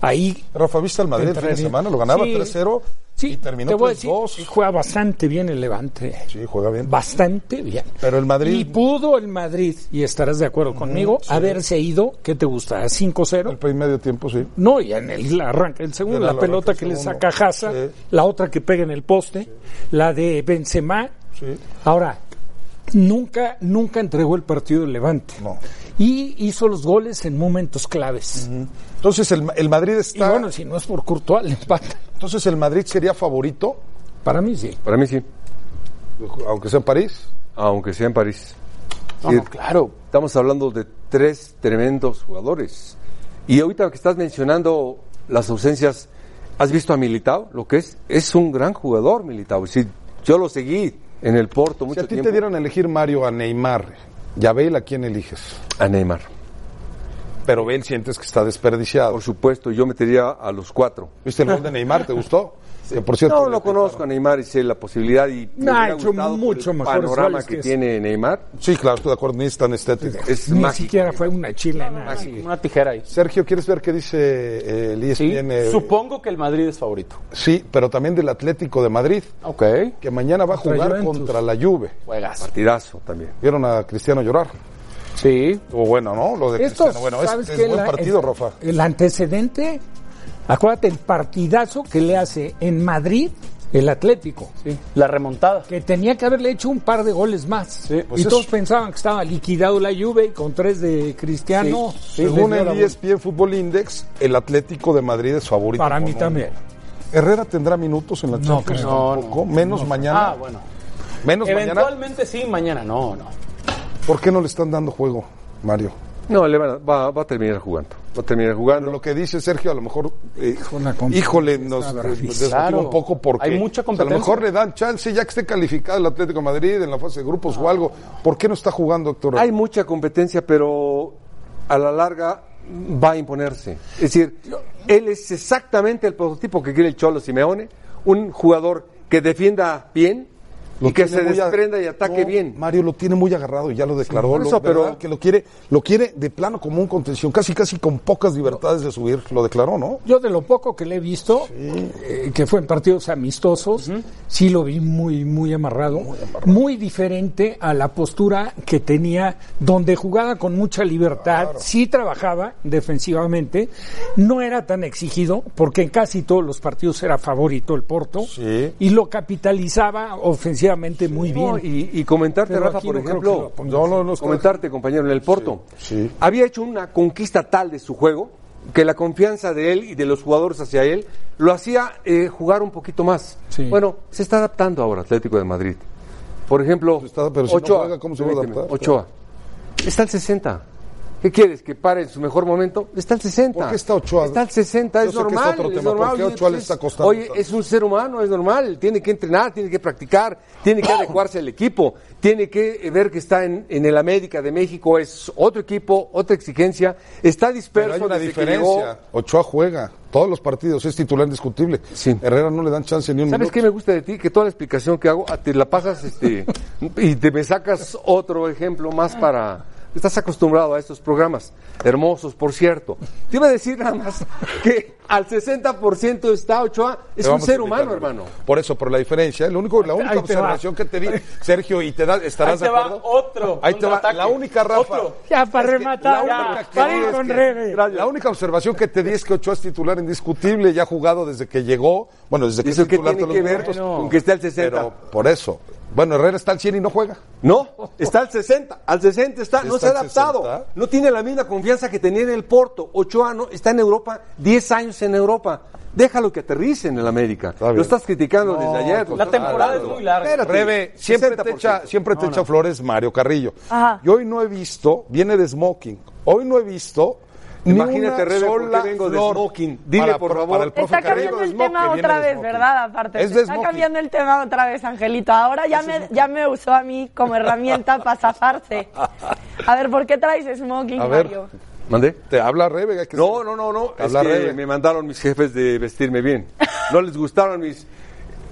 ahí Rafa, ¿viste al Madrid el fin de semana? Lo ganaba Sí. 3-0 sí, y terminó te voy a decir, 3-2. juega bastante bien el Levante. Sí, juega bien. Bastante bien. Pero el Madrid- Y pudo el Madrid, y estarás de acuerdo conmigo, haberse ido, ¿qué te gusta? ¿A 5-0? El primer medio tiempo, sí. No, y en el arranque, el segundo, la pelota el que le saca Sí. la otra que pega en el poste, la de Benzema. Sí. Ahora, nunca, nunca entregó el partido del Levante. No. Y hizo los goles en momentos claves. Entonces el, el Madrid Y está. bueno, si no es por Courtois, le empata. Entonces el Madrid sería favorito, Para mí sí. Para mí sí, aunque sea en París. aunque sea en París. No, Sí, no, claro. Estamos hablando de tres tremendos jugadores. Y ahorita que estás mencionando las ausencias, ¿has visto a Militao? Lo que es, es un gran jugador Militao. Sí, yo lo seguí en el Porto Si mucho a ti tiempo. te dieran a elegir Mario a Neymar y a Bale, ¿a quién eliges? A Neymar. Pero Bale sientes que está desperdiciado. Por supuesto, yo metería a los cuatro. ¿Viste el gol de Neymar? ¿Te gustó? Que por cierto, No, lo conozco a Neymar y sé la posibilidad y me No, ha hecho mucho el mejores panorama que, que tiene Neymar. Sí, claro, estoy de acuerdo, ni es tan estético. Es Ni mágico. siquiera fue una chilena. Una tijera ahí. Sergio, ¿quieres ver qué dice eh, el ESPN? Supongo que el Madrid es favorito. sí, pero también del Atlético de Madrid, Ok. que mañana va a jugar Juventus. contra la Juve. Juegas. Partidazo también. ¿Vieron a Cristiano llorar? Sí. Estuvo bueno, ¿no? Lo de Estos, Cristiano. Bueno, es, ¿sabes es buen La- partido, el, Rafa. El antecedente, acuérdate, el partidazo que le hace en Madrid el Atlético. Sí. La remontada. Que tenía que haberle hecho un par de goles más. pues y es- todos pensaban que estaba liquidado la Juve y con tres de Cristiano. Según el. ESPN Fútbol Index, el Atlético de Madrid es favorito. Para mí un- también. Herrera tendrá minutos en la No, Champions. creo. No, tampoco. Menos mañana. Ah, bueno. Menos mañana. Eventualmente sí, mañana no, no. ¿Por qué no le están dando juego, Mario? No, le van a- va, va a terminar jugando. Va a terminar jugando. Lo que dice Sergio, a lo mejor, eh, híjole, nos eh, desmotiva Claro. un poco porque Hay mucha o sea, a lo competencia. mejor le dan chance ya que esté calificado el Atlético de Madrid en la fase de grupos o algo. ¿Por qué no está jugando, Héctor? Hay mucha competencia, pero a la larga va a imponerse. Es decir, él es exactamente el prototipo que quiere el Cholo Simeone, un jugador que defienda bien Lo y que se a- desprenda y ataque No, bien. Mario lo tiene muy agarrado y ya lo declaró. por lo- eso, pero- ¿verdad? que lo quiere, lo quiere de plano como un contención, casi casi con pocas libertades de subir. Lo declaró, ¿no? Yo de lo poco que le he visto, eh, que fue en partidos amistosos, sí lo vi muy, muy amarrado, muy diferente a la postura que tenía, donde jugaba con mucha libertad, sí trabajaba defensivamente, no era tan exigido, porque en casi todos los partidos era favorito el Porto, Sí. y lo capitalizaba ofensivamente muy bien. No, y, y comentarte, Pero Rafa, por no ejemplo. No, no, comentarte, compañero, en el Porto, Sí, sí. había hecho una conquista tal de su juego que la confianza de él y de los jugadores hacia él lo hacía eh, jugar un poquito más. Sí. Bueno, se está adaptando ahora Atlético de Madrid. Por ejemplo, Está- pero si no Ochoa, juega, ¿cómo se va a permíteme, adaptar? Ochoa. Está al 60. ¿Qué quieres? ¿Que pare en su mejor momento? Está al 60. ¿Por qué está Ochoa? Está al 60, Yo es sé que es normal. es tema, normal. ¿por qué Oye, Ochoa le pues, está costando Oye, es un ser humano, es normal. Tiene que entrenar, tiene que practicar, tiene que adecuarse al equipo, tiene que eh, ver que está en, en el América de México, es otro equipo, otra exigencia. Está disperso Pero hay una diferencia. Ochoa juega todos los partidos, es titular indiscutible. Sí. Herrera no le dan chance ni un ¿Sabes minuto. qué me gusta de ti? Que toda la explicación que hago, a- te la pasas este, [LAUGHS] y te me sacas otro ejemplo más para... Estás acostumbrado a estos programas, hermosos, por cierto. Te iba a decir nada más que al 60% está Ochoa, es un ser humano, hermano. Por eso, por la diferencia, lo único, la única va. observación que te di, Sergio, y te da, estarás Ahí te de va acuerdo. otro Ahí te va. La única, Rafa. Otro. Ya para es que rematar, la ya, para ir con que- Rebe. La única observación que te di es que Ochoa es titular indiscutible, ya ha jugado desde que llegó, bueno, desde que ¿Eso es titular tiene todos que los ver minutos. con que esté al 60? Pero por eso, Bueno, Herrera está al 100 y no juega. No, está al 60. Al 60 está, no se ha adaptado. 60. No tiene la misma confianza que tenía en el Porto. Ochoa no, está en Europa, 10 años en Europa. Déjalo que aterrice en el América. Lo estás criticando desde ayer. La temporada es muy larga. Espérate, Rebe, siempre te 60%. echa, siempre te echa flores Mario Carrillo. Ajá. Yo hoy no he visto, viene de smoking, hoy no he visto ni Imagínate, Rebe, ¿por sola qué vengo de smoking? Dile, para- por para favor. el profe Está Carrillo. cambiando el tema otra vez. ¿verdad? Aparte, Es está smoking. cambiando el tema otra vez, Angelito. Ahora ya me, ya me usó a mí como herramienta para zafarse. A ver, ¿por qué traes smoking, A ver. Mario? ¿Mandé? Te habla Rebe. que No, no, no, no. Es Habla que Rebe. me mandaron mis jefes de vestirme bien. No les gustaron mis...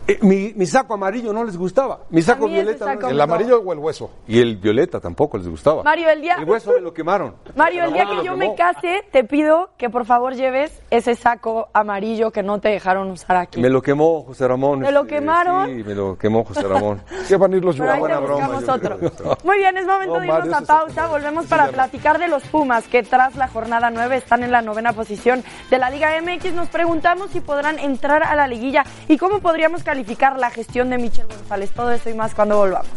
eh, mi, mi saco amarillo no les gustaba. Mi saco violeta no saco les ¿El no. amarillo o el hueso? Y el violeta tampoco les gustaba. Mario, el día- El hueso me lo quemaron. Mario, el día que yo quemó. me case, te pido que por favor lleves ese saco amarillo que no te dejaron usar aquí. Me lo quemó José Ramón. ¿Me lo este, quemaron? Sí, me lo quemó José Ramón. [LAUGHS] ¿Qué van a ir los Pero ahí te jugadores? broma, otro. Muy bien, es momento No, de irnos a pausa. Volvemos para platicar de los Pumas, que tras la jornada 9 están en la novena posición de la Liga MX. Nos preguntamos si podrán entrar a la liguilla y cómo podríamos calificar la gestión de Michel González. Todo eso y más cuando volvamos.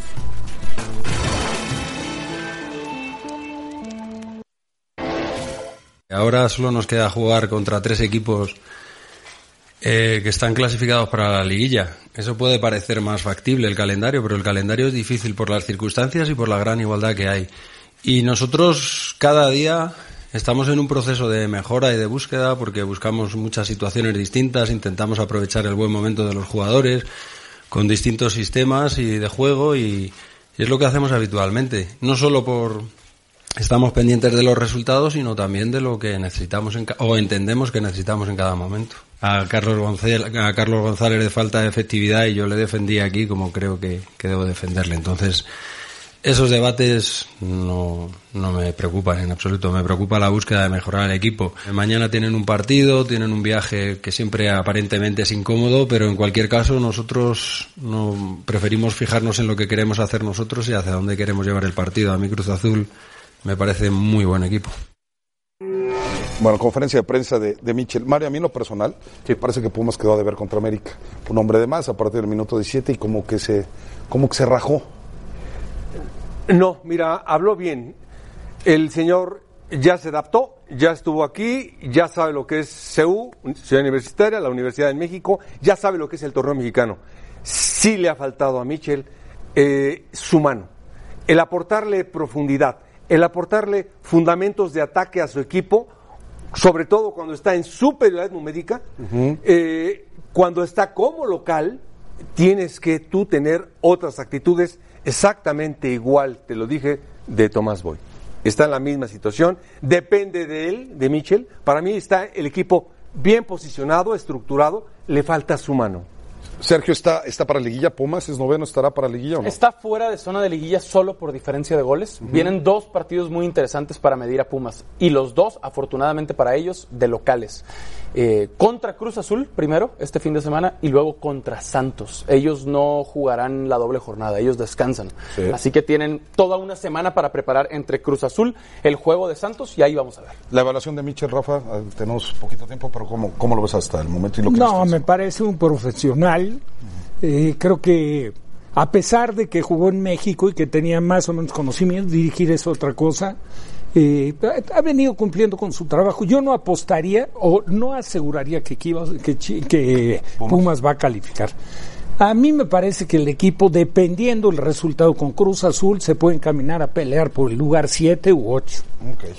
Ahora solo nos queda jugar contra tres equipos eh, que están clasificados para la liguilla. Eso puede parecer más factible el calendario, pero el calendario es difícil por las circunstancias y por la gran igualdad que hay. Y nosotros cada día estamos en un proceso de mejora y de búsqueda porque buscamos muchas situaciones distintas, intentamos aprovechar el buen momento de los jugadores con distintos sistemas y de juego y, es lo que hacemos habitualmente. No solo por estamos pendientes de los resultados, sino también de lo que necesitamos en o entendemos que necesitamos en cada momento. A Carlos González, a Carlos González de falta de efectividad y yo le defendí aquí como creo que, que debo defenderle. Entonces, esos debates no, no me preocupan en absoluto. Me preocupa la búsqueda de mejorar el equipo. Mañana tienen un partido, tienen un viaje que siempre aparentemente es incómodo, pero en cualquier caso nosotros no preferimos fijarnos en lo que queremos hacer nosotros y hacia dónde queremos llevar el partido. A mí Cruz Azul me parece muy buen equipo. Bueno, conferencia de prensa de, de Michel. Mario, a mí lo personal, me parece que Pumas quedó de ver contra América. Un hombre de más a partir del minuto 17 y como que se, como que se rajó. No, mira, habló bien. El señor ya se adaptó, ya estuvo aquí, ya sabe lo que es CEU, Ciudad Universitaria, la Universidad de México, ya sabe lo que es el torneo mexicano. Sí le ha faltado a Michel eh, su mano, el aportarle profundidad, el aportarle fundamentos de ataque a su equipo, sobre todo cuando está en superioridad numérica, eh, cuando está como local, tienes que tú tener otras actitudes exactamente igual, te lo dije, de Tomás Boy. Está en la misma situación, depende de él, de Michel. Para mí está el equipo bien posicionado, estructurado, le falta su mano. Sergio está, está para liguilla, Pumas es noveno, estará para liguilla o no? Está fuera de zona de liguilla solo por diferencia de goles. Vienen dos partidos muy interesantes para medir a Pumas. Y los dos, afortunadamente para ellos, de locales. Eh, contra Cruz Azul primero, este fin de semana, y luego contra Santos. Ellos no jugarán la doble jornada, ellos descansan. Sí. Así que tienen toda una semana para preparar entre Cruz Azul el juego de Santos y ahí vamos a ver. La evaluación de Michel, Rafa, eh, tenemos poquito tiempo, pero ¿cómo, cómo lo ves hasta el momento? Y lo que No, me parece un profesional. Eh, creo que a pesar de que jugó en México y que tenía más o menos conocimiento, dirigir es otra cosa. eh, ha venido cumpliendo con su trabajo. Yo no apostaría o no aseguraría que, que, que Pumas. va a calificar. A mí me parece que el equipo, dependiendo el resultado con Cruz Azul, se puede encaminar a pelear por el lugar 7 u 8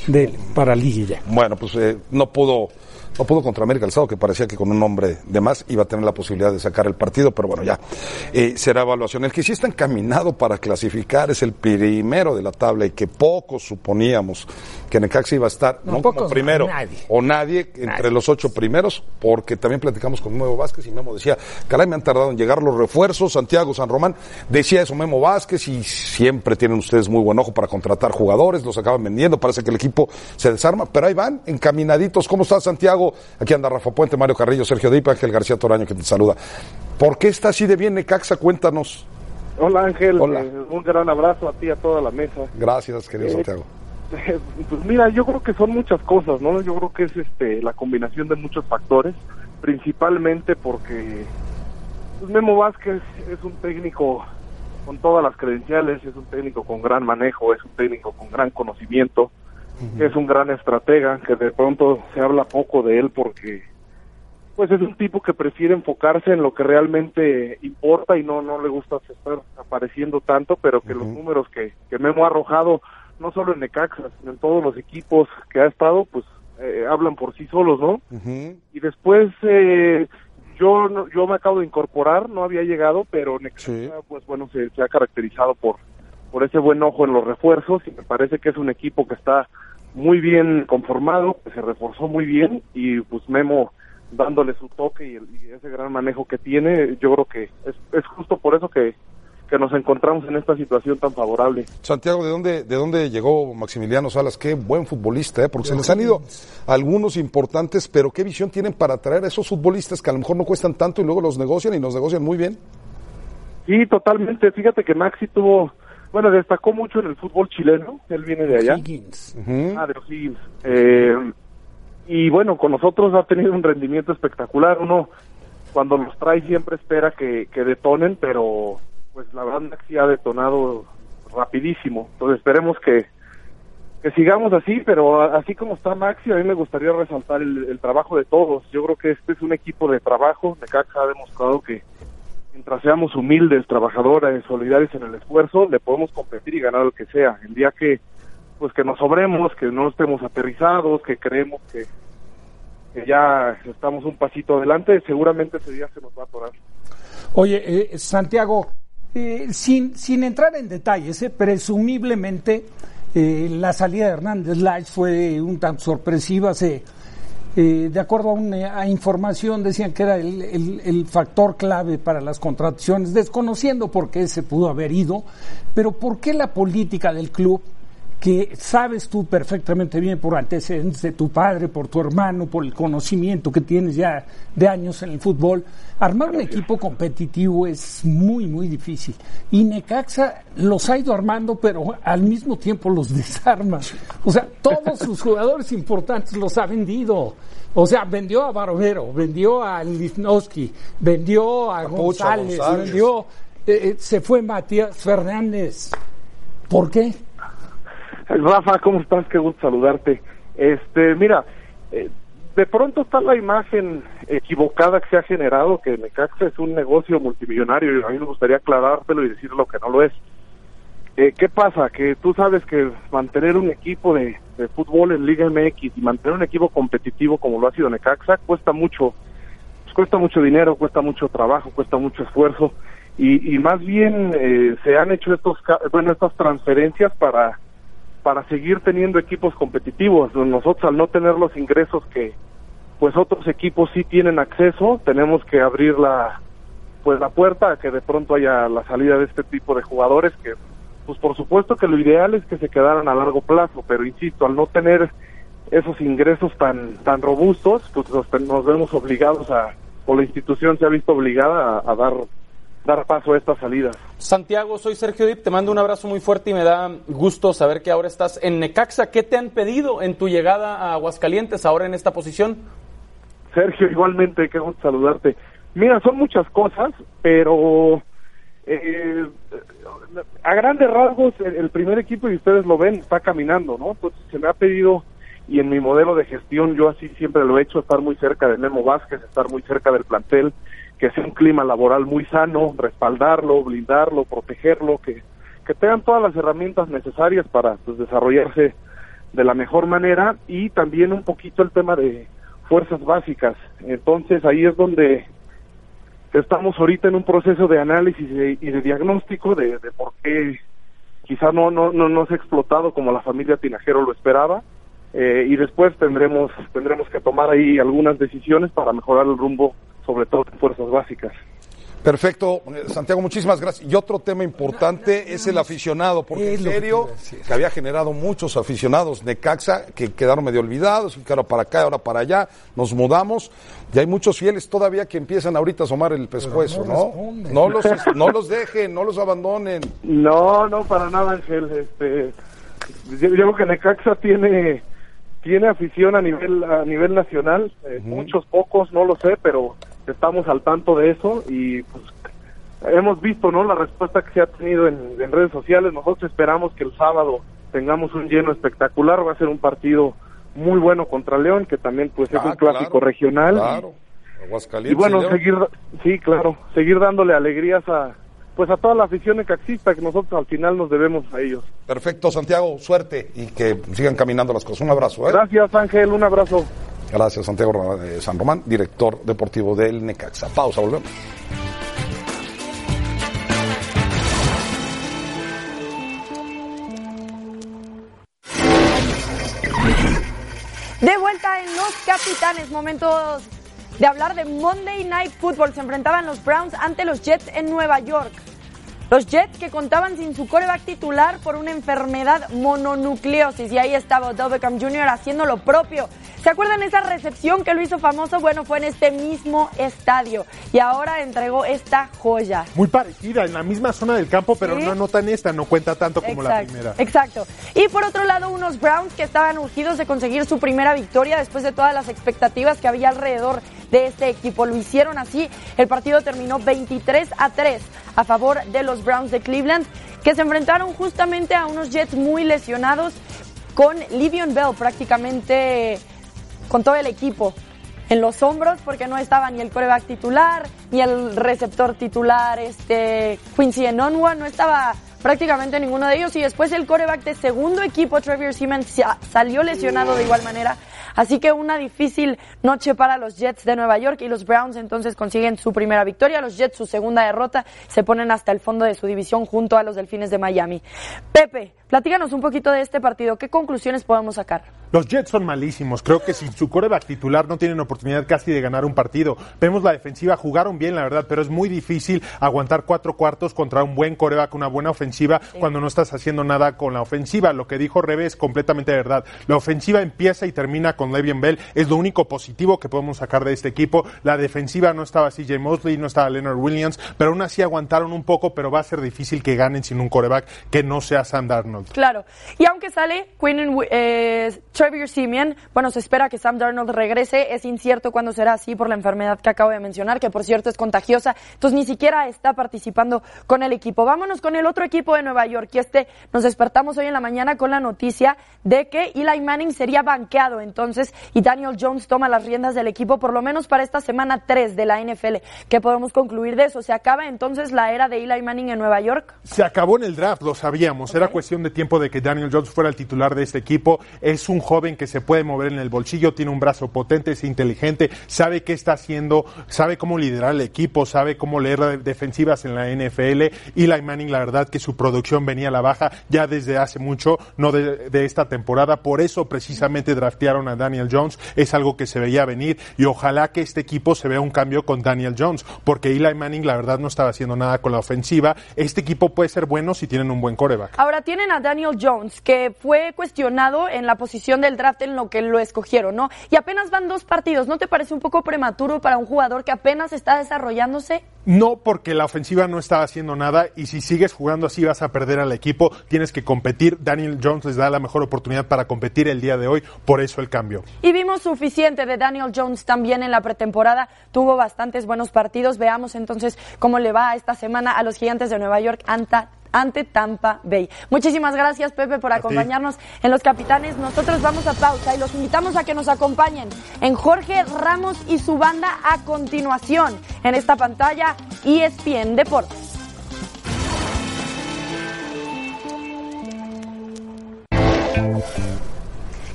de, para Liguilla. Bueno, pues eh, no pudo no pudo contra América el sábado, que parecía que con un hombre de más iba a tener la posibilidad de sacar el partido, pero bueno, ya eh, será evaluación. El que sí está encaminado para clasificar es el primero de la tabla y que pocos suponíamos que Necaxa iba a estar, No, no, como primero, nadie. o nadie entre los ocho primeros, porque también platicamos con Memo Vázquez y Memo decía, caray, me han tardado en llegar los refuerzos, Santiago San Román, decía eso Memo Vázquez y siempre tienen ustedes muy buen ojo para contratar jugadores, los acaban vendiendo, parece que el equipo se desarma, pero ahí van, encaminaditos. ¿Cómo estás, Santiago? Aquí anda Rafa Puente, Mario Carrillo, Sergio Dipa, Ángel García Toraño que te saluda. ¿Por qué está así de bien Necaxa? Cuéntanos. Hola Ángel, Hola. eh, un gran abrazo a ti y a toda la mesa. Gracias, querido Eh, Santiago. Pues mira, yo creo que son muchas cosas, ¿no? Yo creo que es este la combinación de muchos factores, principalmente porque pues, Memo Vázquez es un técnico con todas las credenciales, es un técnico con gran manejo, es un técnico con gran conocimiento, es un gran estratega, que de pronto se habla poco de él porque pues es un tipo que prefiere enfocarse en lo que realmente importa y no no le gusta estar apareciendo tanto, pero que los números que, que Memo ha arrojado, no solo en Necaxa, sino en todos los equipos que ha estado, pues eh, hablan por sí solos, ¿no? Y después eh, yo no- yo me acabo de incorporar, no había llegado, pero Necaxa, pues bueno, se, se ha caracterizado por por ese buen ojo en los refuerzos y me parece que es un equipo que está muy bien conformado, que se reforzó muy bien y pues Memo dándole su toque y, el- y ese gran manejo que tiene, yo creo que es, es justo por eso que, que nos encontramos en esta situación tan favorable. Santiago, ¿de dónde, ¿de dónde llegó Maximiliano Salas? Qué buen futbolista, ¿eh? porque se les han ido algunos importantes, pero qué visión tienen para atraer a esos futbolistas que a lo mejor no cuestan tanto y luego los negocian y nos negocian muy bien. Sí, totalmente. Fíjate que Maxi tuvo, bueno, destacó mucho en el fútbol chileno. Él viene de allá. Ah, de O'Higgins. Eh, y bueno, con nosotros ha tenido un rendimiento espectacular. Uno, cuando los trae, siempre espera que, que detonen, pero pues la verdad Maxi ha detonado rapidísimo. Entonces esperemos que, que sigamos así, pero así como está Maxi, a mí me gustaría resaltar el, el trabajo de todos. Yo creo que este es un equipo de trabajo. Necaxa ha demostrado que mientras seamos humildes, trabajadores, solidarios en el esfuerzo, le podemos competir y ganar lo que sea. El día que pues que nos sobremos, que no estemos aterrizados, que creemos que, que ya estamos un pasito adelante, seguramente ese día se nos va a atorar. Oye, eh, Santiago, eh, sin, sin entrar en detalles, eh, presumiblemente eh, la salida de Hernández Lage fue un tan sorpresiva. Se, eh, de acuerdo a, una, información, decían que era el, el- el factor clave para las contrataciones, desconociendo por qué se pudo haber ido, pero ¿por qué la política del club? Que sabes tú perfectamente bien por antecedentes de tu padre, por tu hermano, por el conocimiento que tienes ya de años en el fútbol, armar un equipo competitivo es muy, muy difícil. Y Necaxa los ha ido armando, pero al mismo tiempo los [LAUGHS] desarma. O sea, todos sus [LAUGHS] jugadores importantes los ha vendido. O sea, vendió a Barovero, vendió a Lisnowski, vendió a González. vendió, eh, eh, se fue Matías Fernández. ¿Por qué? Rafa, ¿cómo estás? Qué gusto saludarte. Este, mira, eh, de pronto está la imagen equivocada que se ha generado que Necaxa es un negocio multimillonario y a mí me gustaría aclarártelo y decir lo que no lo es. Eh, ¿Qué pasa? Que tú sabes que mantener un equipo de, fútbol en Liga MX y mantener un equipo competitivo como lo ha sido Necaxa cuesta mucho, pues cuesta mucho dinero, cuesta mucho trabajo, cuesta mucho esfuerzo y, y más bien eh, se han hecho estos, bueno, estas transferencias para para seguir teniendo equipos competitivos. Nosotros al no tener los ingresos que pues otros equipos sí tienen acceso, tenemos que abrir la pues la puerta a que de pronto haya la salida de este tipo de jugadores que pues por supuesto que lo ideal es que se quedaran a largo plazo, pero insisto, al no tener esos ingresos tan tan robustos, pues nos, nos vemos obligados a o la institución se ha visto obligada a, a dar dar paso a estas salidas. Santiago, soy Sergio Dip, te mando un abrazo muy fuerte y me da gusto saber que ahora estás en Necaxa. ¿Qué te han pedido en tu llegada a Aguascalientes ahora en esta posición? Sergio, igualmente, qué gusto saludarte. Mira, son muchas cosas, pero eh, a grandes rasgos el, el primer equipo, y ustedes lo ven, está caminando, ¿no? Entonces se me ha pedido, y en mi modelo de gestión yo así siempre lo he hecho, estar muy cerca de Memo Vázquez, estar muy cerca del plantel, que sea un clima laboral muy sano, respaldarlo, blindarlo, protegerlo, que, que tengan todas las herramientas necesarias para pues, desarrollarse de la mejor manera y también un poquito el tema de fuerzas básicas. Entonces ahí es donde estamos ahorita en un proceso de análisis y, y de diagnóstico de, de por qué quizá no, no, no, no se ha explotado como la familia Tinajero lo esperaba. Eh, y después tendremos tendremos que tomar ahí algunas decisiones para mejorar el rumbo, sobre todo en fuerzas básicas. Perfecto, Eh, Santiago, muchísimas gracias. Y otro tema importante es el aficionado, porque en que serio que había generado muchos aficionados Necaxa que quedaron medio olvidados, y que ahora para acá, ahora para allá, nos mudamos, y hay muchos fieles todavía que empiezan ahorita a asomar el pescuezo, no ¿no? los, no los dejen, no los abandonen. No, no, para nada, Ángel. Este, yo, yo creo que Necaxa tiene tiene afición a nivel a nivel nacional, eh, muchos pocos, no lo sé, pero estamos al tanto de eso y pues hemos visto no la respuesta que se ha tenido en, en redes sociales. Nosotros esperamos que el sábado tengamos un lleno espectacular. Va a ser un partido muy bueno contra León, que también pues es Ah, un clásico claro, regional. Claro. Aguascalientes Y bueno, seguir, sí, claro, seguir dándole alegrías a, pues a toda la afición necaxista, que nosotros al final nos debemos a ellos. Perfecto, Santiago, suerte y que sigan caminando las cosas. Un abrazo. ¿eh? Gracias, Ángel, un abrazo. Gracias, Santiago eh, San Román, director deportivo del Necaxa. Pausa, volvemos. De vuelta en Los Capitanes, momentos de hablar de Monday Night Football. Se enfrentaban los Browns ante los Jets en Nueva York. Los Jets que contaban sin su coreback titular por una enfermedad mononucleosis y ahí estaba Odell Beckham Jr. haciendo lo propio. ¿Se acuerdan esa recepción que lo hizo famoso? Bueno, fue en este mismo estadio y ahora entregó esta joya. Muy parecida, en la misma zona del campo, pero Sí. no anotan esta, no cuenta tanto como la primera. Exacto. Y por otro lado, unos Browns que estaban urgidos de conseguir su primera victoria después de todas las expectativas que había alrededor de este equipo. Lo hicieron así. El partido terminó 23 a 3 a favor de los Browns de Cleveland, que se enfrentaron justamente a unos Jets muy lesionados con Livion Bell prácticamente con todo el equipo en los hombros porque no estaba ni el coreback titular ni el receptor titular este Quincy Enonwa no estaba prácticamente ninguno de ellos y después el coreback de segundo equipo Trevor Siemens sa- salió lesionado de igual manera así que una difícil noche para los Jets de Nueva York y los Browns entonces consiguen su primera victoria. Los Jets su segunda derrota se ponen hasta el fondo de su división junto a los Delfines de Miami. Pepe platícanos un poquito de este partido. Qué conclusiones podemos sacar Los Jets son malísimos. Creo que sin su coreback titular no tienen oportunidad casi de ganar un partido. Vemos la defensiva, jugaron bien, la verdad, pero es muy difícil aguantar cuatro cuartos contra un buen coreback, una buena ofensiva, cuando no estás haciendo nada con la ofensiva. Lo que dijo Rebe es completamente verdad. La ofensiva empieza y termina con Le'Veon Bell. Es lo único positivo que podemos sacar de este equipo. La defensiva no estaba CJ Mosley, no estaba Leonard Williams, pero aún así aguantaron un poco, pero va a ser difícil que ganen sin un coreback que no sea Sam Darnold. Claro. Y aunque sale Quinn eh, Trevor Simeon, bueno, se espera que Sam Darnold regrese. Es incierto cuándo será así por la enfermedad que acabo de mencionar, que por cierto es contagiosa. Entonces ni siquiera está participando con el equipo. Vámonos con el otro equipo de Nueva York. Y este nos despertamos hoy en la mañana con la noticia de que Eli Manning sería banqueado entonces y Daniel Jones toma las riendas del equipo por lo menos para esta semana 3 de la NFL. ¿Qué podemos concluir de eso? ¿Se acaba entonces la era de Eli Manning en Nueva York? Se acabó en el draft, lo sabíamos. Era cuestión de tiempo de que Daniel Jones fuera el titular de este equipo. Es un joven que se puede mover en el bolsillo, tiene un brazo potente, es inteligente, sabe qué está haciendo, sabe cómo liderar el equipo, sabe cómo leer de- defensivas en la NFL. Eli Manning, la verdad que su producción venía a la baja ya desde hace mucho, no de, de esta temporada. Por eso precisamente draftearon a Daniel Jones. Es algo que se veía venir y ojalá que este equipo se vea un cambio con Daniel Jones, porque Eli Manning, la verdad, no estaba haciendo nada con la ofensiva. Este equipo puede ser bueno si tienen un buen coreback. Ahora tienen a Daniel Jones, que fue cuestionado en la posición del draft en lo que lo escogieron, ¿no? Y apenas van dos partidos. ¿No te parece un poco prematuro para un jugador que apenas está desarrollándose? No, porque la ofensiva no estaba haciendo nada y si sigues jugando así vas a perder al equipo. Tienes que competir. Daniel Jones les da la mejor oportunidad para competir el día de hoy, por eso el cambio. Y vimos suficiente de Daniel Jones también en la pretemporada. Tuvo bastantes buenos partidos. Veamos entonces cómo le va esta semana a los gigantes de Nueva York ante, ante Tampa Bay. Muchísimas gracias, Pepe, por acompañarnos en Los Capitanes. Nosotros vamos a pausa y los invitamos a que nos acompañen en Jorge Ramos y su banda a continuación en esta pantalla ESPN Deportes.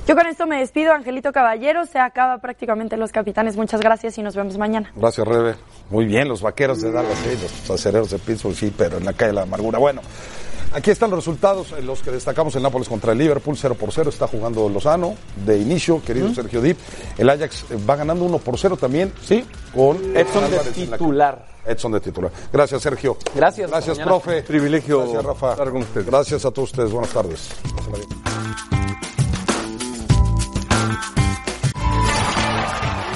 Yo con esto me despido, Angelito Caballero. Se acaba prácticamente Los Capitanes. Muchas gracias y nos vemos mañana. Gracias, Rebe. Muy bien, los vaqueros de Dallas, sí, los acereros de Pittsburgh, sí, pero en la calle de la amargura. Bueno, aquí están los resultados, eh, los que destacamos el Nápoles contra el Liverpool, 0 por 0, está jugando Lozano de inicio, querido Sergio Dip. El Ajax eh, va ganando 1 por 0 también, sí, con Edson de en la- titular. Edson de titular. Gracias, Sergio. Gracias. Gracias, profe. Privilegio Gracias, Rafa. estar con ustedes. Gracias a todos ustedes. Buenas tardes.